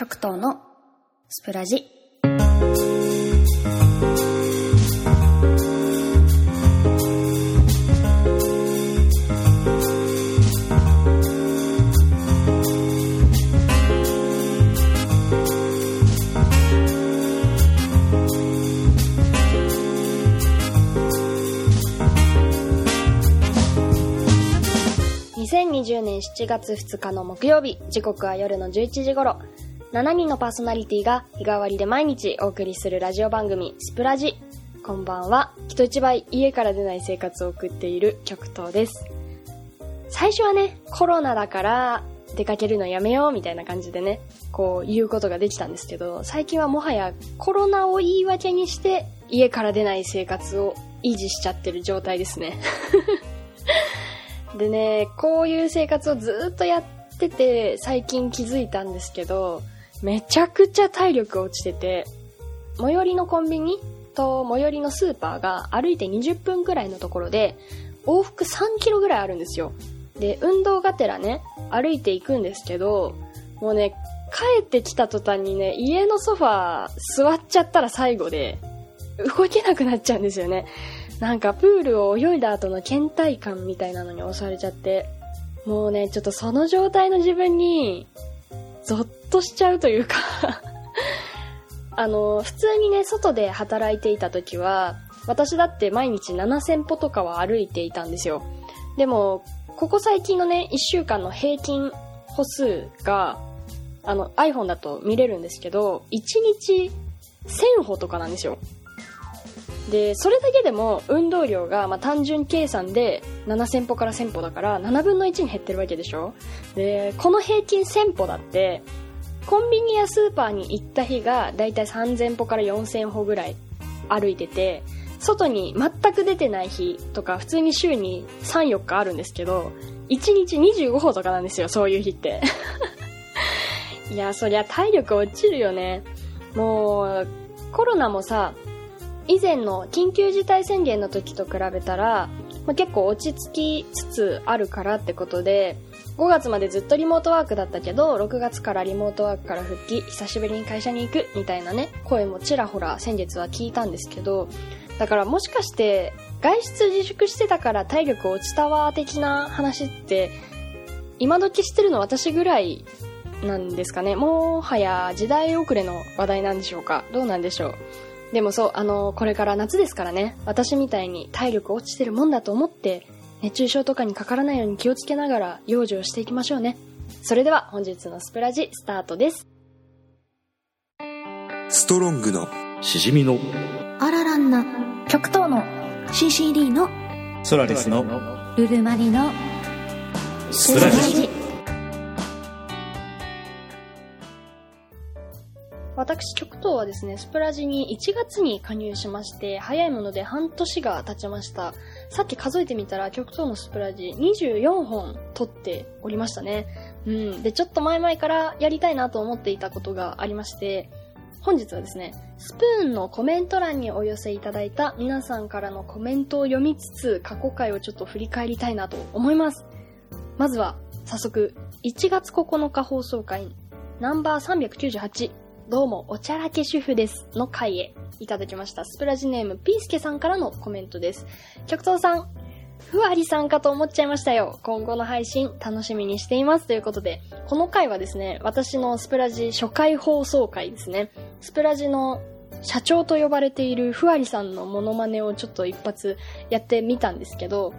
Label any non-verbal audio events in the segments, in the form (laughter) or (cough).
極東のスプラジ。2020年7月2日の木曜日、時刻は夜の11時頃、7人のパーソナリティが日替わりで毎日お送りするラジオ番組、スプラジ。こんばんは、人一倍家から出ない生活を送っている極東です。最初はね、コロナだから出かけるのやめようみたいな感じでね、こう言うことができたんですけど、最近はもはやコロナを言い訳にして家から出ない生活を維持しちゃってる状態ですね。(laughs) でね、こういう生活をずっとやってて、最近気づいたんですけど、めちゃくちゃ体力落ちてて、最寄りのコンビニと最寄りのスーパーが歩いて20分くらいのところで、往復3キロぐらいあるんですよ。で、運動がてらね、歩いていくんですけど、もうね、帰ってきた途端にね、家のソファー座っちゃったら最後で、動けなくなっちゃうんですよね。なんかプールを泳いだ後の倦怠感みたいなのに襲われちゃって、もうね、ちょっとその状態の自分に、ゾッとしちゃうというか (laughs) あの、普通にね、外で働いていた時は、私だって毎日7000歩とかは歩いていたんですよ。でも、ここ最近のね、1週間の平均歩数が、あの、iPhone だと見れるんですけど、1日1000歩とかなんですよ。で、それだけでも運動量が、まあ、単純計算で7000歩から1000歩だから7分の1に減ってるわけでしょ？で、この平均1000歩だって、コンビニやスーパーに行った日がだいたい3000歩から4000歩ぐらい歩いてて、外に全く出てない日とか普通に週に3、4日あるんですけど、1日25歩とかなんですよ、そういう日って。(laughs) いや、そりゃ体力落ちるよね。もう、コロナもさ、以前の緊急事態宣言の時と比べたら、まあ、結構落ち着きつつあるからってことで、5月までずっとリモートワークだったけど、6月からリモートワークから復帰、久しぶりに会社に行くみたいなね、声もちらほら先月は聞いたんですけど、だからもしかして、外出自粛してたから体力落ちたわ的な話って、今時してるの私ぐらいなんですかね。もはや時代遅れの話題なんでしょうかどうなんでしょうでもそう、あの、これから夏ですからね、私みたいに体力落ちてるもんだと思って、熱中症とかにかからないように気をつけながら養生していきましょうね。それでは本日のスプラジスタートです。ストロングの。しじみの。あららんな、極東の。CCD の。ソラリスの。ルルマリの。スプラジ私、極東はですね、スプラジに1月に加入しまして、早いもので半年が経ちました。さっき数えてみたら、極東のスプラジ24本撮っておりましたね。うん。で、ちょっと前々からやりたいなと思っていたことがありまして、本日はですね、スプーンのコメント欄にお寄せいただいた皆さんからのコメントを読みつつ、過去回をちょっと振り返りたいなと思います。まずは、早速、1月9日放送回、ナンバー398、どうも、おちゃらけ主婦です。の回へいただきました。スプラジネーム、ピースケさんからのコメントです。極東さん、ふわりさんかと思っちゃいましたよ。今後の配信、楽しみにしています。ということで、この回はですね、私のスプラジ初回放送回ですね。スプラジの社長と呼ばれているふわりさんのモノマネをちょっと一発やってみたんですけど、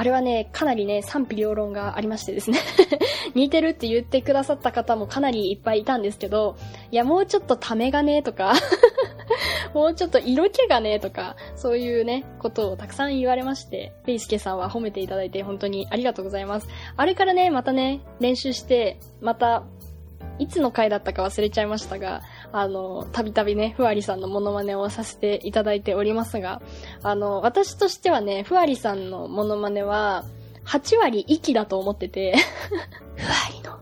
あれはね、かなりね、賛否両論がありましてですね。(laughs) 似てるって言ってくださった方もかなりいっぱいいたんですけど、いや、もうちょっとためがねとか、(laughs) もうちょっと色気がねとか、そういうね、ことをたくさん言われまして、ベイスケさんは褒めていただいて本当にありがとうございます。あれからね、またね、練習して、また、いつの回だったか忘れちゃいましたが、あの、たびたびね、ふわりさんのモノマネをさせていただいておりますが、あの、私としてはね、ふわりさんのモノマネは、8割息だと思ってて、ふわりの、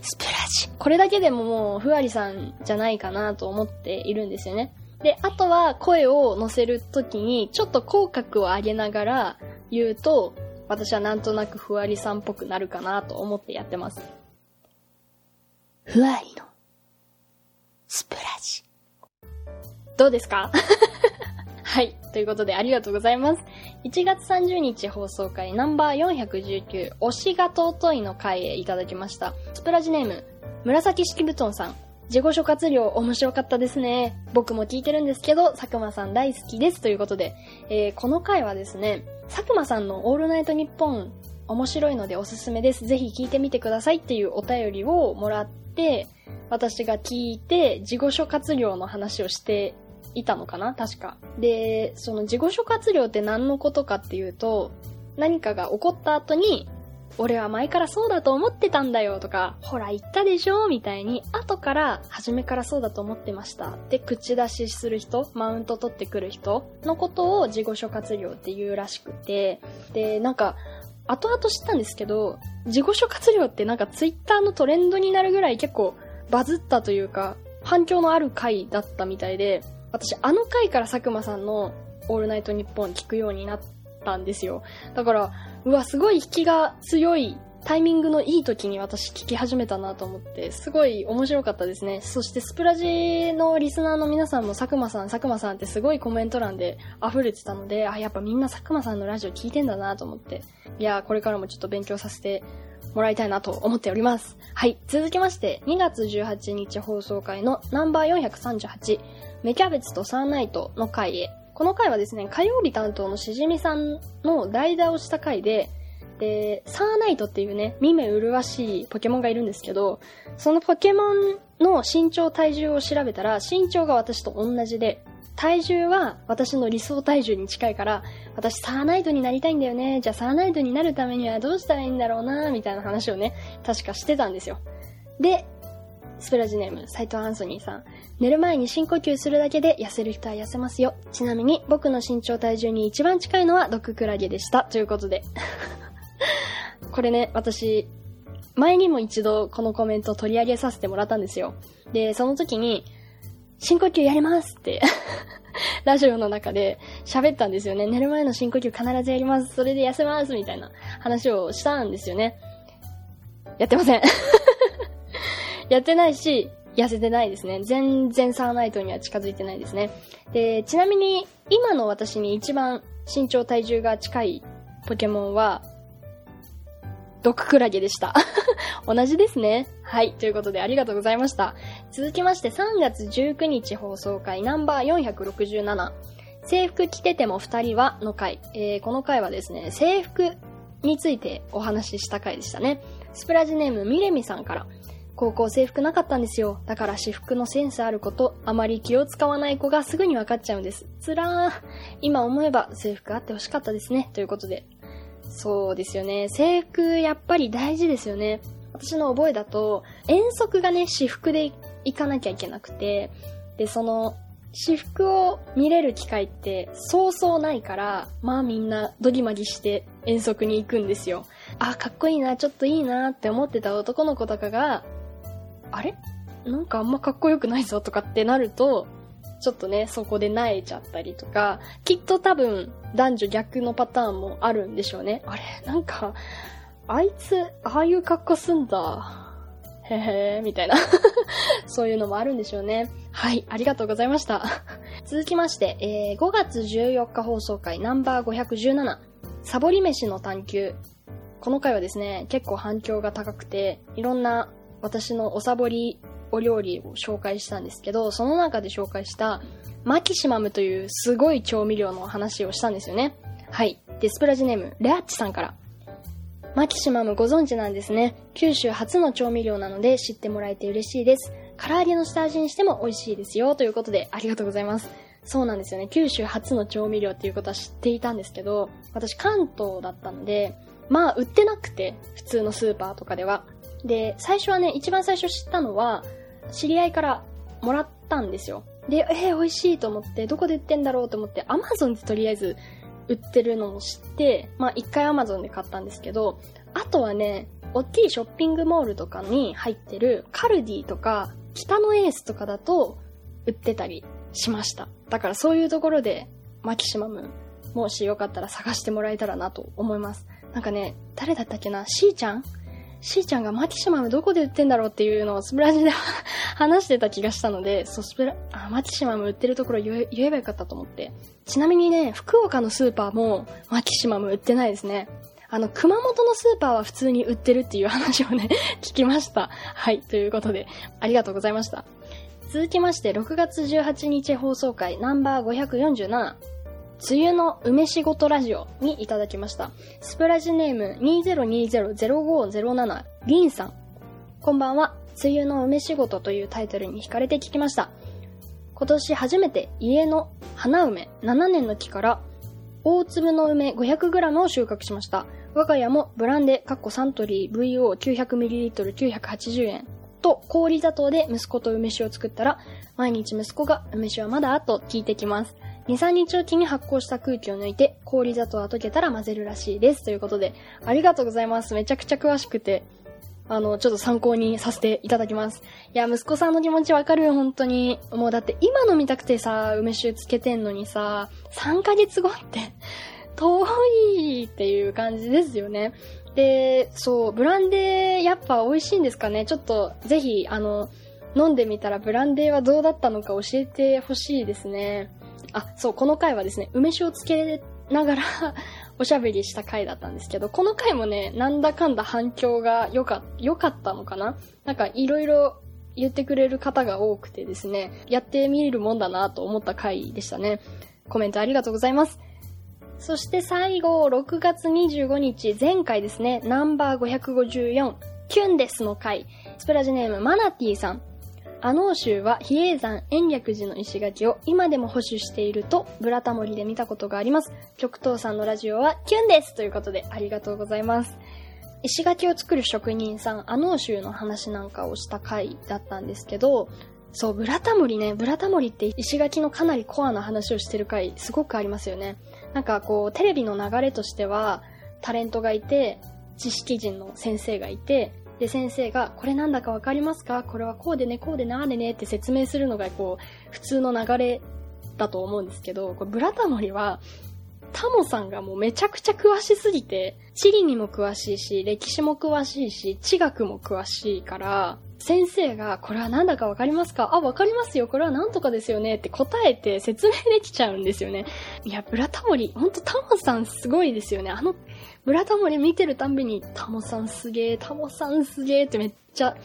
スプラジ。これだけでももう、ふわりさんじゃないかなと思っているんですよね。で、あとは声を乗せるときに、ちょっと口角を上げながら言うと、私はなんとなくふわりさんっぽくなるかなと思ってやってます。ふわりのスプラジどうですか？(laughs) はい。ということでありがとうございます。1月30日放送回ナンバー419推しが尊いの回へいただきました。スプラジネーム、紫式布団さん。自己諸活量面白かったですね。僕も聞いてるんですけど、佐久間さん大好きです。ということで、えーこの回はですね、佐久間さんのオールナイトニッポン面白いのでおすすめです。ぜひ聞いてみてくださいっていうお便りをもらって、私が聞いて、自己諸活量の話をしていたのかな？確か。で、その自己諸活量って何のことかっていうと、何かが起こった後に、俺は前からそうだと思ってたんだよとか、ほら言ったでしょみたいに、後から初めからそうだと思ってましたって口出しする人、マウント取ってくる人のことを自己諸活量って言うらしくて、で、なんか、後々知ったんですけど、自己諸活量ってなんかツイッターのトレンドになるぐらい結構バズったというか、反響のある回だったみたいで、私あの回から佐久間さんのオールナイトニッポン聞くようになったんですよ。だから、うわ、すごい引きが強い、タイミングのいい時に私聞き始めたなと思って、すごい面白かったですね。そしてスプラジのリスナーの皆さんも佐久間さん、佐久間さんってすごいコメント欄で溢れてたので、あ、やっぱみんな佐久間さんのラジオ聞いてんだなと思って、いや、これからもちょっと勉強させてもらいたいなと思っております。はい。続きまして、2月18日放送回のナンバー438、芽キャベツとサーナイトの回へ。この回はですね、火曜日担当のしじみさんの代打をした回で、で、サーナイトっていうね、見目麗しいポケモンがいるんですけど、そのポケモンの身長体重を調べたら、身長が私と同じで、体重は私の理想体重に近いから、私サーナイトになりたいんだよね。じゃあサーナイトになるためにはどうしたらいいんだろうな、みたいな話をね、確かしてたんですよ。で、スプラジネーム、斎藤アンソニーさん。寝る前に深呼吸するだけで痩せる人は痩せますよ。ちなみに僕の身長体重に一番近いのは毒クラゲでした。ということで。(laughs) これね、私、前にも一度このコメント取り上げさせてもらったんですよ。で、その時に、深呼吸やりますって、(laughs) ラジオの中で喋ったんですよね。寝る前の深呼吸必ずやります。それで痩せます。みたいな話をしたんですよね。やってません。(laughs) やってないし、痩せてないですね。全然サーナイトには近づいてないですね。で、ちなみに、今の私に一番身長体重が近いポケモンは、毒クラゲでした。(laughs) 同じですね。はい。ということでありがとうございました。続きまして3月19日放送回ナンバー467制服着てても二人はの回。えー、この回はですね、制服についてお話しした回でしたね。スプラジネームミレミさんから。高校制服なかったんですよ。だから私服のセンスあること、あまり気を使わない子がすぐに分かっちゃうんです。つらー。今思えば制服あってほしかったですね。ということで。そうですよね。制服やっぱり大事ですよね。私の覚えだと、遠足がね、私服で行かなきゃいけなくて、で、その、私服を見れる機会ってそうそうないから、まあみんなドギマギして遠足に行くんですよ。あ、かっこいいな、ちょっといいなって思ってた男の子とかが、あれ？なんかあんまかっこよくないぞとかってなると、ちょっとね、そこで萎えちゃったりとか、きっと多分男女逆のパターンもあるんでしょうね。あれなんか、あいつ、ああいう格好すんだ。へへー、みたいな。(laughs) そういうのもあるんでしょうね。はい、ありがとうございました。続きまして、えー5月14日放送回ナンバー517、サボり飯の探求。この回はですね、結構反響が高くて、いろんな私のおサボりお料理を紹介したんですけど、その中で紹介したマキシマムというすごい調味料の話をしたんですよね。はい。で、スプラジネーム、レアッチさんから。マキシマムご存知なんですね。九州初の調味料なので知ってもらえて嬉しいです。唐揚げの下味にしても美味しいですよ。ということで、ありがとうございます。そうなんですよね。九州初の調味料っていうことは知っていたんですけど、私関東だったので、まあ売ってなくて、普通のスーパーとかでは。で、最初はね、一番最初知ったのは、知り合いからもらったんですよ。で、えー、美味しいと思って、どこで売ってんだろうと思って、アマゾンでとりあえず売ってるのを知って、まあ一回アマゾンで買ったんですけど、あとはね、大きいショッピングモールとかに入ってるカルディとか、北のエースとかだと売ってたりしました。だからそういうところでマキシマム、もしよかったら探してもらえたらなと思います。なんかね、誰だったっけな？しーちゃん？しーちゃんがマキシマムどこで売ってんだろうっていうのをスプラジで (laughs) 話してた気がしたので、そう、スプラ、あ、マキシマム売ってるところ言え言えばよかったと思って。ちなみにね、福岡のスーパーもマキシマム売ってないですね。あの、熊本のスーパーは普通に売ってるっていう話をね、(laughs) 聞きました。はい、ということで、ありがとうございました。続きまして、6月18日放送回ナンバー547、梅雨の梅仕事ラジオにいただきました。スプラジネーム2020-0507リンさん。こんばんは。梅雨の梅仕事というタイトルに惹かれて聞きました。今年初めて家の花梅7年の木から大粒の梅 500g を収穫しました。我が家もブランデ、カッコサントリー VO900ml980 円と氷砂糖で息子と梅酒を作ったら、毎日息子が梅酒はまだと聞いてきます。2、3日おきに発酵した空気を抜いて、氷砂糖が溶けたら混ぜるらしいです。ということで、ありがとうございます。めちゃくちゃ詳しくて、あの、ちょっと参考にさせていただきます。いや、息子さんの気持ちわかるよ、本当に。もうだって今飲みたくてさ、梅酒つけてんのにさ、3ヶ月後って、遠いっていう感じですよね。で、そう、ブランデーやっぱ美味しいんですかねちょっと、ぜひ、あの、飲んでみたらブランデーはどうだったのか教えてほしいですね。あ、そう、この回はですね、梅酒をつけながら (laughs) おしゃべりした回だったんですけど、この回もね、なんだかんだ反響が良か、良かったのかな？なんかいろいろ言ってくれる方が多くてですね、やってみるもんだなと思った回でしたね。コメントありがとうございます。そして最後、6月25日、前回ですね、ナンバー554、キュンですの回、スプラジネームマナティさん。阿能州は比叡山延暦寺の石垣を今でも保守していると、ブラタモリで見たことがあります。極東さんのラジオはキュンですということで、ありがとうございます。石垣を作る職人さん、阿能州の話なんかをした回だったんですけど、そう、ブラタモリね、ブラタモリって石垣のかなりコアな話をしてる回、すごくありますよね。なんかこう、テレビの流れとしては、タレントがいて、知識人の先生がいて、で、先生が、これなんだかわかりますか？これはこうでね、こうでなーでねって説明するのが、こう、普通の流れだと思うんですけど、これブラタモリは、タモさんがもうめちゃくちゃ詳しすぎて、地理にも詳しいし、歴史も詳しいし、地学も詳しいから、先生が、これはなんだかわかりますか？あ、わかりますよ。これはなんとかですよね。って答えて説明できちゃうんですよね。いや、ブラタモリ、ほんとタモさんすごいですよね。あの、ブラタモリ見てるたんびに、タモさんすげえ、タモさんすげえってめっちゃ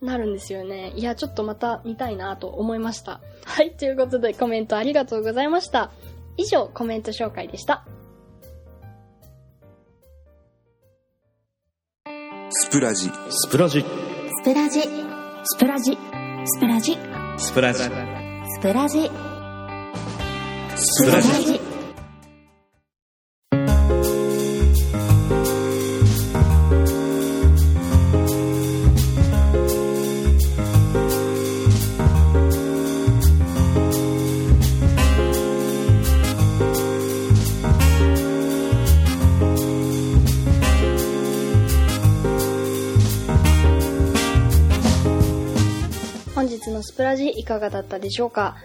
なるんですよね。いや、ちょっとまた見たいなと思いました。はい、ということでコメントありがとうございました。以上、コメント紹介でした。スプラジスプラジスプラジ。スプラジ。スプラジ。スプラジ。スプラジ。スプラジかがだったでしょうか？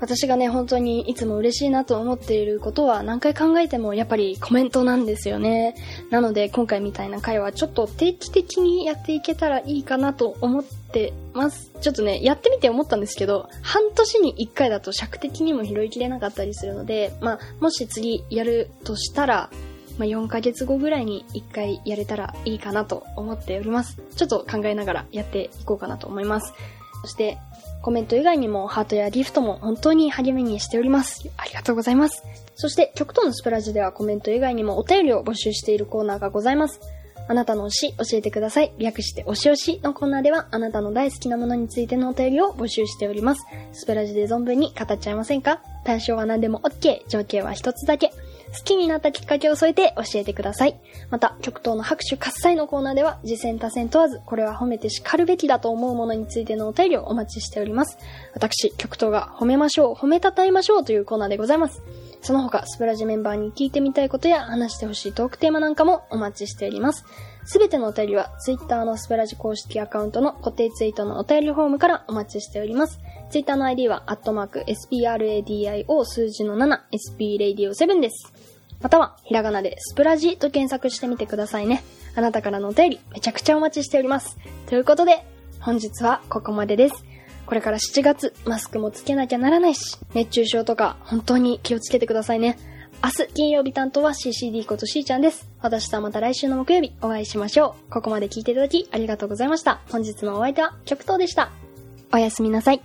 私がね、本当にいつも嬉しいなと思っていることは何回考えてもやっぱりコメントなんですよね。なので今回みたいな回はちょっと定期的にやっていけたらいいかなと思ってます。ちょっとね、やってみて思ったんですけど、半年に1回だと尺的にも拾いきれなかったりするので、まあ、もし次やるとしたら、まあ、4ヶ月後ぐらいに1回やれたらいいかなと思っております。ちょっと考えながらやっていこうかなと思います。そして、コメント以外にもハートやギフトも本当に励みにしております。ありがとうございます。そして、極東のスプラジではコメント以外にもお便りを募集しているコーナーがございます。あなたの推し教えてください。略して推し推しのコーナーではあなたの大好きなものについてのお便りを募集しております。スプラジで存分に語っちゃいませんか？対象は何でも OK。条件は一つだけ。好きになったきっかけを添えて教えてください。また、極東の拍手喝采のコーナーでは、次戦多戦問わず、これは褒めて叱るべきだと思うものについてのお便りをお待ちしております。私、極東が褒めましょう、褒めたたえましょうというコーナーでございます。その他、スプラジメンバーに聞いてみたいことや話してほしいトークテーマなんかもお待ちしております。すべてのお便りは、ツイッターのスプラジ公式アカウントの固定ツイートのお便りフォームからお待ちしております。ツイッターの ID は、アットマーク、SPRADIO 数字の7、SPRadio7 です。または、ひらがなでスプラジと検索してみてくださいね。あなたからのお便り、めちゃくちゃお待ちしております。ということで、本日はここまでです。これから7月、マスクもつけなきゃならないし、熱中症とか本当に気をつけてくださいね。明日金曜日担当は CCD ことしーちゃんです。私とはまた来週の木曜日お会いしましょう。ここまで聞いていただきありがとうございました。本日のお相手は極東でした。おやすみなさい。